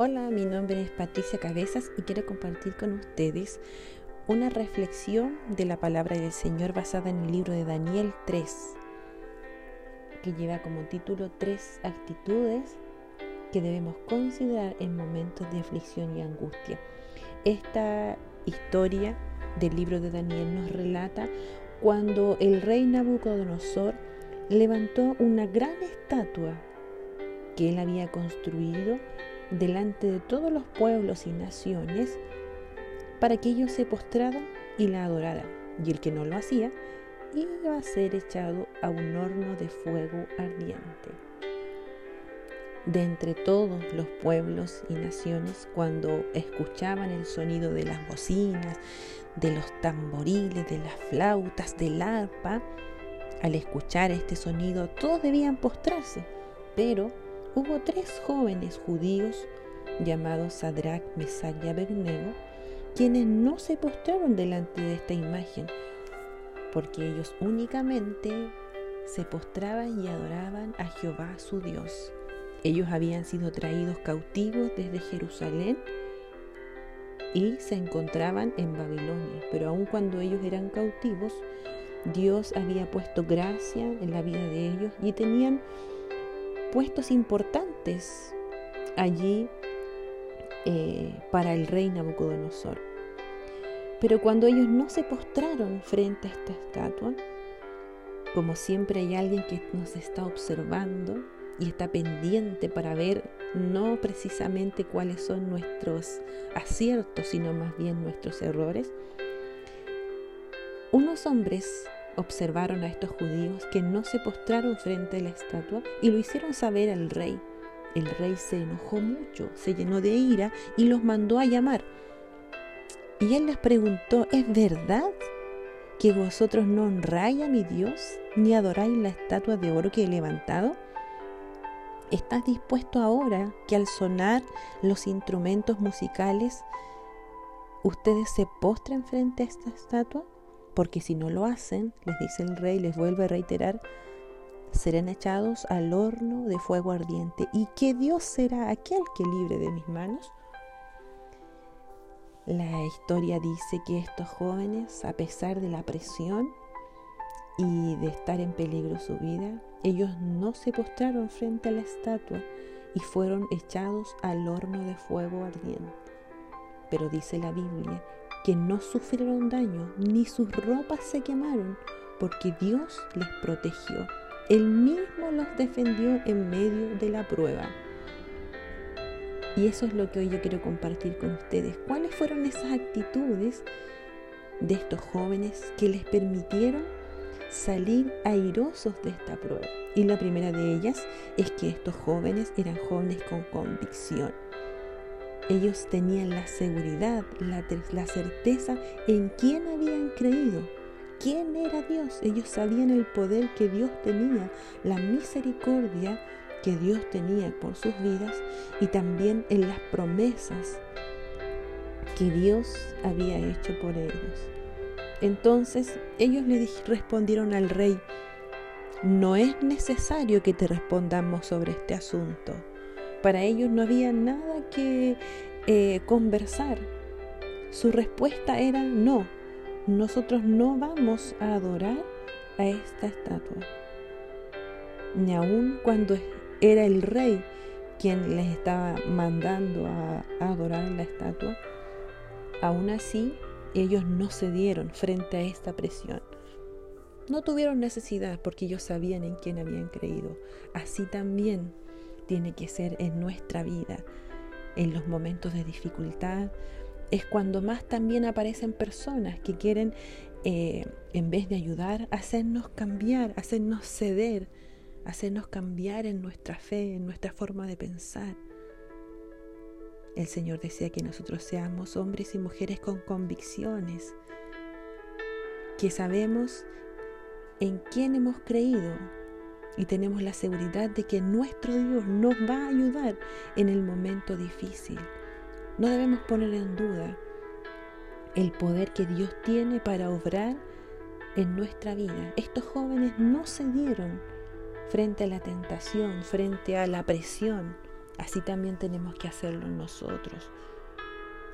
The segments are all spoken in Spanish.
Hola, mi nombre es Patricia Cabezas y quiero compartir con ustedes una reflexión de la palabra del Señor basada en el libro de Daniel 3, que lleva como título Tres actitudes que debemos considerar en momentos de aflicción y angustia. Esta historia del libro de Daniel nos relata cuando el rey Nabucodonosor levantó una gran estatua que él había construido delante de todos los pueblos y naciones para que ellos se postraran y la adoraran. Y el que no lo hacía iba a ser echado a un horno de fuego ardiente. De entre todos los pueblos y naciones, cuando escuchaban el sonido de las bocinas, de los tamboriles, de las flautas, del arpa, al escuchar este sonido todos debían postrarse, pero hubo tres jóvenes judíos llamados Sadrach, Mesach y Abednego, quienes no se postraron delante de esta imagen, porque ellos únicamente se postraban y adoraban a Jehová su Dios. Ellos habían sido traídos cautivos desde Jerusalén y se encontraban en Babilonia, pero aun cuando ellos eran cautivos, Dios había puesto gracia en la vida de ellos y tenían puestos importantes allí eh, para el rey Nabucodonosor. Pero cuando ellos no se postraron frente a esta estatua, como siempre hay alguien que nos está observando y está pendiente para ver no precisamente cuáles son nuestros aciertos, sino más bien nuestros errores, unos hombres observaron a estos judíos que no se postraron frente a la estatua y lo hicieron saber al rey. El rey se enojó mucho, se llenó de ira y los mandó a llamar. Y él les preguntó, ¿es verdad que vosotros no honráis a mi Dios ni adoráis la estatua de oro que he levantado? ¿Estás dispuesto ahora que al sonar los instrumentos musicales ustedes se postren frente a esta estatua? Porque si no lo hacen, les dice el rey, les vuelve a reiterar, serán echados al horno de fuego ardiente. ¿Y qué Dios será aquel que libre de mis manos? La historia dice que estos jóvenes, a pesar de la presión y de estar en peligro su vida, ellos no se postraron frente a la estatua y fueron echados al horno de fuego ardiente. Pero dice la Biblia que no sufrieron daño, ni sus ropas se quemaron, porque Dios les protegió. Él mismo los defendió en medio de la prueba. Y eso es lo que hoy yo quiero compartir con ustedes. ¿Cuáles fueron esas actitudes de estos jóvenes que les permitieron salir airosos de esta prueba? Y la primera de ellas es que estos jóvenes eran jóvenes con convicción ellos tenían la seguridad, la, la, certeza en quién habían creído, quién era Dios. Ellos sabían el poder que Dios tenía, la misericordia que Dios tenía por sus vidas y también en las promesas que Dios había hecho por ellos. Entonces ellos le respondieron al rey, no es necesario que te respondamos sobre este asunto para ellos no había nada que eh, conversar. Su respuesta era no, nosotros no vamos a adorar a esta estatua. Ni aun cuando era el rey quien les estaba mandando a, a adorar la estatua, aún así ellos no cedieron frente a esta presión. No tuvieron necesidad porque ellos sabían en quién habían creído. Así también tiene que ser en nuestra vida. En los momentos de dificultad es cuando más también aparecen personas que quieren, eh, en vez de ayudar, hacernos cambiar, hacernos ceder, hacernos cambiar en nuestra fe, en nuestra forma de pensar. El Señor desea que nosotros seamos hombres y mujeres con convicciones, que sabemos en quién hemos creído, y tenemos la seguridad de que nuestro Dios nos va a ayudar en el momento difícil. No debemos poner en duda el poder que Dios tiene para obrar en nuestra vida. Estos jóvenes no cedieron frente a la tentación, frente a la presión. Así también tenemos que hacerlo nosotros.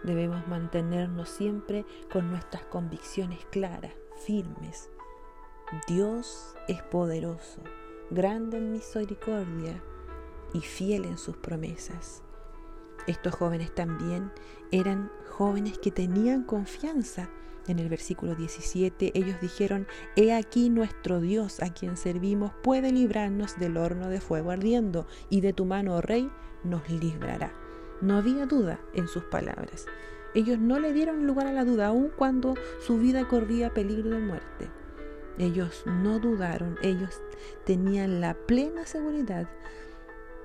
Debemos mantenernos siempre con nuestras convicciones claras, firmes. Dios es poderoso, grande en misericordia y fiel en sus promesas. Estos jóvenes también eran jóvenes que tenían confianza. En el versículo 17 ellos dijeron, He aquí nuestro Dios a quien servimos puede librarnos del horno de fuego ardiendo, y de tu mano, oh rey, nos librará. No había duda en sus palabras. Ellos no le dieron lugar a la duda, aun cuando su vida corría peligro de muerte. Ellos no dudaron, ellos tenían la plena seguridad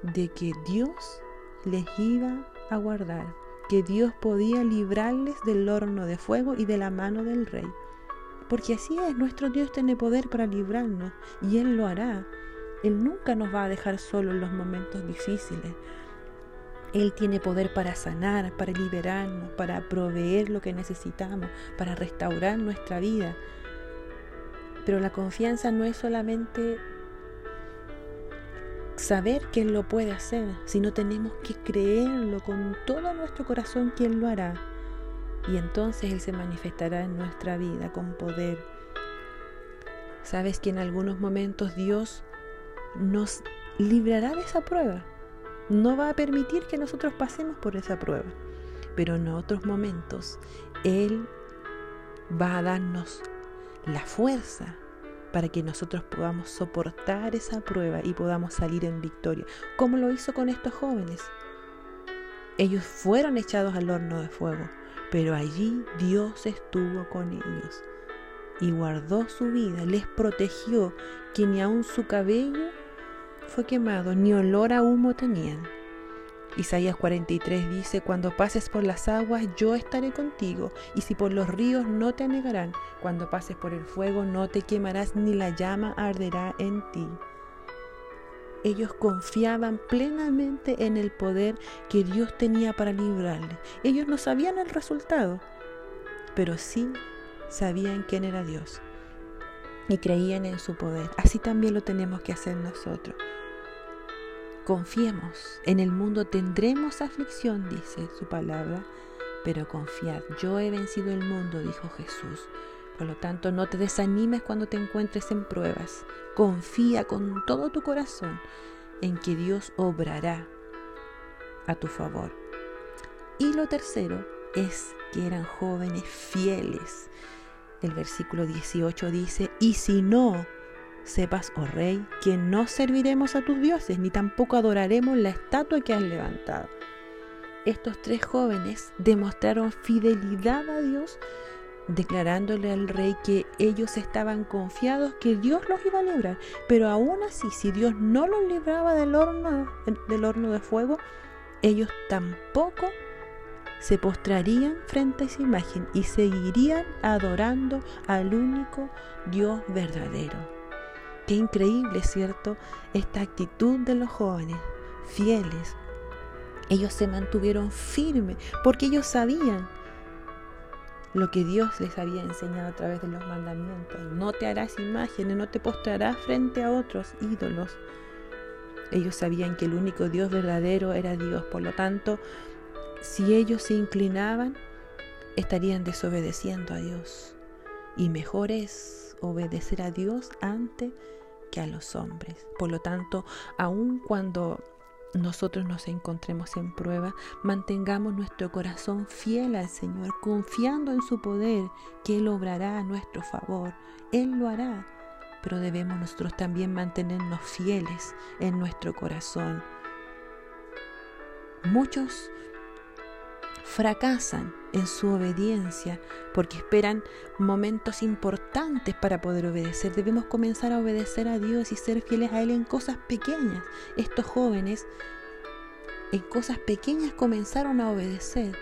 de que Dios les iba a guardar, que Dios podía librarles del horno de fuego y de la mano del rey. Porque así es, nuestro Dios tiene poder para librarnos y Él lo hará. Él nunca nos va a dejar solo en los momentos difíciles. Él tiene poder para sanar, para liberarnos, para proveer lo que necesitamos, para restaurar nuestra vida. Pero la confianza no es solamente saber que Él lo puede hacer, sino tenemos que creerlo con todo nuestro corazón que Él lo hará. Y entonces Él se manifestará en nuestra vida con poder. Sabes que en algunos momentos Dios nos librará de esa prueba. No va a permitir que nosotros pasemos por esa prueba. Pero en otros momentos Él va a darnos la fuerza para que nosotros podamos soportar esa prueba y podamos salir en victoria, como lo hizo con estos jóvenes. Ellos fueron echados al horno de fuego, pero allí Dios estuvo con ellos y guardó su vida, les protegió, que ni aun su cabello fue quemado, ni olor a humo tenían. Isaías 43 dice, cuando pases por las aguas, yo estaré contigo, y si por los ríos no te anegarán, cuando pases por el fuego no te quemarás, ni la llama arderá en ti. Ellos confiaban plenamente en el poder que Dios tenía para librarles. Ellos no sabían el resultado, pero sí sabían quién era Dios y creían en su poder. Así también lo tenemos que hacer nosotros. Confiemos, en el mundo tendremos aflicción, dice su palabra, pero confiad, yo he vencido el mundo, dijo Jesús. Por lo tanto, no te desanimes cuando te encuentres en pruebas. Confía con todo tu corazón en que Dios obrará a tu favor. Y lo tercero es que eran jóvenes fieles. El versículo 18 dice, y si no Sepas, oh rey, que no serviremos a tus dioses, ni tampoco adoraremos la estatua que has levantado. Estos tres jóvenes demostraron fidelidad a Dios, declarándole al rey que ellos estaban confiados que Dios los iba a librar. Pero aún así, si Dios no los libraba del horno, del horno de fuego, ellos tampoco se postrarían frente a esa imagen y seguirían adorando al único Dios verdadero. Qué increíble, ¿cierto? Esta actitud de los jóvenes, fieles. Ellos se mantuvieron firmes porque ellos sabían lo que Dios les había enseñado a través de los mandamientos. No te harás imágenes, no te postrarás frente a otros ídolos. Ellos sabían que el único Dios verdadero era Dios. Por lo tanto, si ellos se inclinaban, estarían desobedeciendo a Dios. Y mejor es obedecer a Dios antes que a los hombres. Por lo tanto, aun cuando nosotros nos encontremos en prueba, mantengamos nuestro corazón fiel al Señor, confiando en su poder, que Él obrará a nuestro favor. Él lo hará, pero debemos nosotros también mantenernos fieles en nuestro corazón. Muchos fracasan en su obediencia porque esperan momentos importantes para poder obedecer. Debemos comenzar a obedecer a Dios y ser fieles a Él en cosas pequeñas. Estos jóvenes en cosas pequeñas comenzaron a obedecer.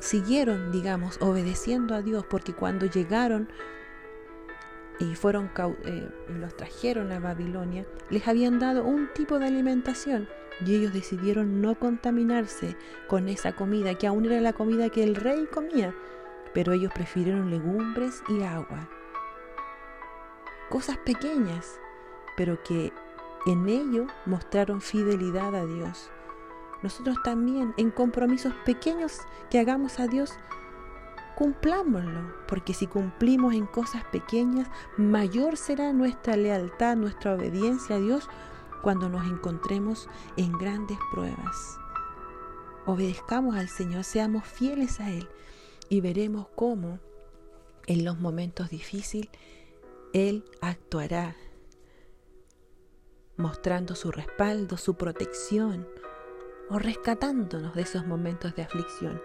Siguieron, digamos, obedeciendo a Dios porque cuando llegaron y fueron eh, los trajeron a Babilonia, les habían dado un tipo de alimentación y ellos decidieron no contaminarse con esa comida, que aún era la comida que el rey comía, pero ellos prefirieron legumbres y agua. Cosas pequeñas, pero que en ello mostraron fidelidad a Dios. nosotros también en compromisos pequeños que hagamos a Dios, cumplámoslo, porque si cumplimos en cosas pequeñas, mayor será nuestra lealtad, nuestra obediencia a Dios cuando nos encontremos en grandes pruebas. Obedezcamos al Señor, seamos fieles a Él y veremos cómo en los momentos difíciles Él actuará, mostrando su respaldo, su protección o rescatándonos de esos momentos de aflicción.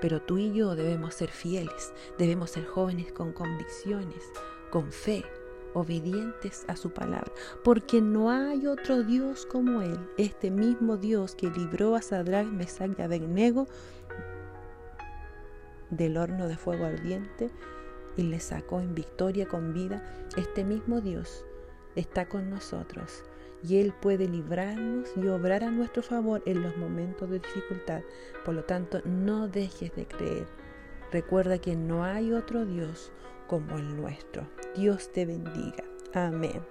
Pero tú y yo debemos ser fieles, debemos ser jóvenes con convicciones, con fe, obedientes a su palabra, porque no hay otro Dios como Él, este mismo Dios que libró a Sadrach, Mesach y Abednego del horno de fuego ardiente y le sacó en victoria con vida, este mismo Dios está con nosotros y Él puede librarnos y obrar a nuestro favor en los momentos de dificultad. Por lo tanto, no dejes de creer. Recuerda que no hay otro Dios como el nuestro. Dios te bendiga. Amén.